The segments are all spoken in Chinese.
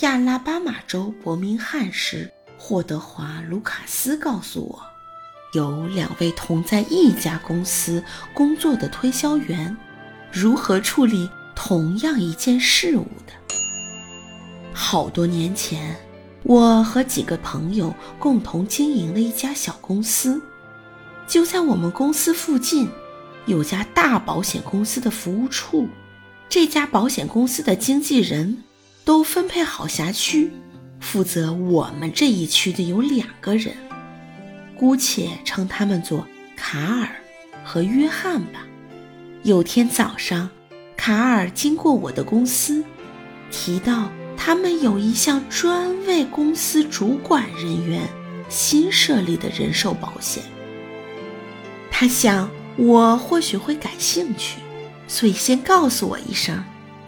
亚拉巴马州伯明翰市霍德华·卢卡斯告诉我，有两位同在一家公司工作的推销员如何处理同样一件事物的。好多年前，我和几个朋友共同经营了一家小公司，就在我们公司附近有家大保险公司的服务处。这家保险公司的经纪人。都分配好辖区，负责我们这一区的有两个人，姑且称他们做卡尔和约翰吧。有天早上，卡尔经过我的公司，提到他们有一项专为公司主管人员新设立的人寿保险。他想我或许会感兴趣，所以先告诉我一声。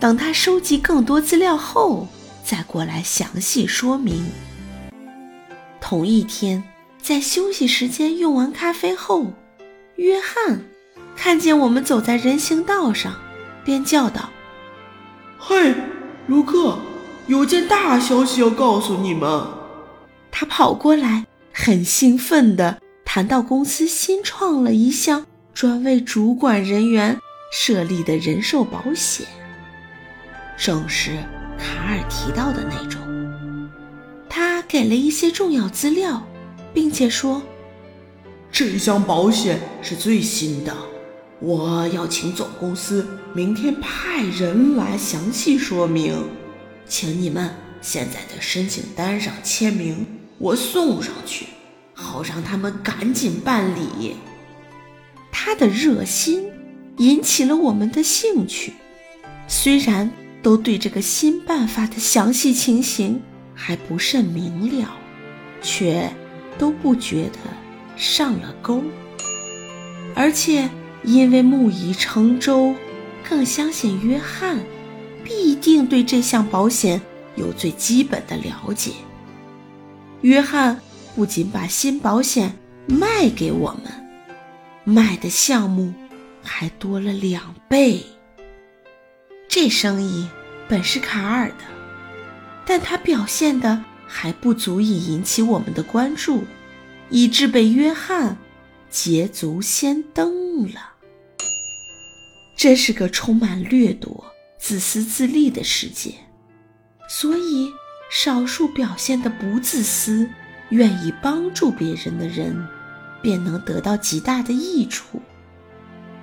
等他收集更多资料后，再过来详细说明。同一天，在休息时间用完咖啡后，约翰看见我们走在人行道上，便叫道：“嘿，卢克，有件大消息要告诉你们！”他跑过来，很兴奋地谈到公司新创了一项专为主管人员设立的人寿保险。正是卡尔提到的那种。他给了一些重要资料，并且说：“这项保险是最新的，我要请总公司明天派人来详细说明，请你们现在的申请单上签名，我送上去，好让他们赶紧办理。”他的热心引起了我们的兴趣，虽然。都对这个新办法的详细情形还不甚明了，却都不觉得上了钩，而且因为木已成舟，更相信约翰必定对这项保险有最基本的了解。约翰不仅把新保险卖给我们，卖的项目还多了两倍。这生意本是卡尔的，但他表现的还不足以引起我们的关注，以致被约翰捷足先登了。这是个充满掠夺、自私自利的世界，所以少数表现的不自私、愿意帮助别人的人，便能得到极大的益处，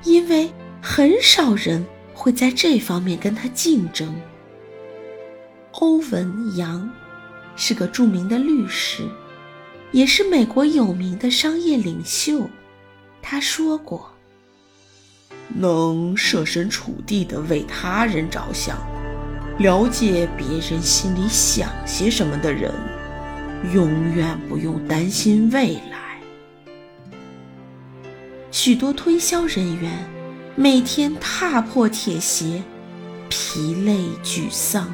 因为很少人。会在这方面跟他竞争。欧文·杨是个著名的律师，也是美国有名的商业领袖。他说过：“能设身处地的为他人着想，了解别人心里想些什么的人，永远不用担心未来。”许多推销人员。每天踏破铁鞋，疲累沮丧，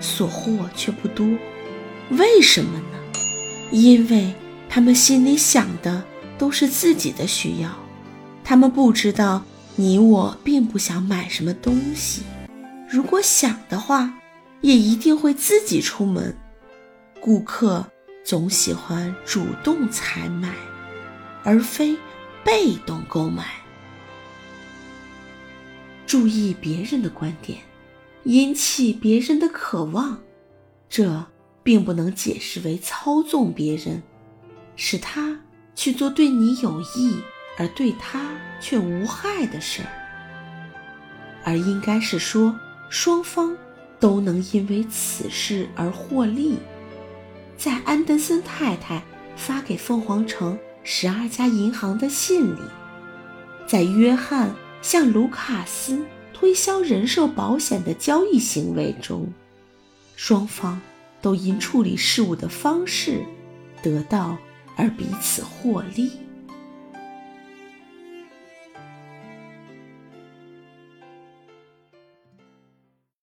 所获却不多。为什么呢？因为他们心里想的都是自己的需要，他们不知道你我并不想买什么东西。如果想的话，也一定会自己出门。顾客总喜欢主动采买，而非被动购买。注意别人的观点，引起别人的渴望，这并不能解释为操纵别人，使他去做对你有益而对他却无害的事儿，而应该是说双方都能因为此事而获利。在安德森太太发给凤凰城十二家银行的信里，在约翰。向卢卡斯推销人寿保险的交易行为中，双方都因处理事务的方式得到而彼此获利。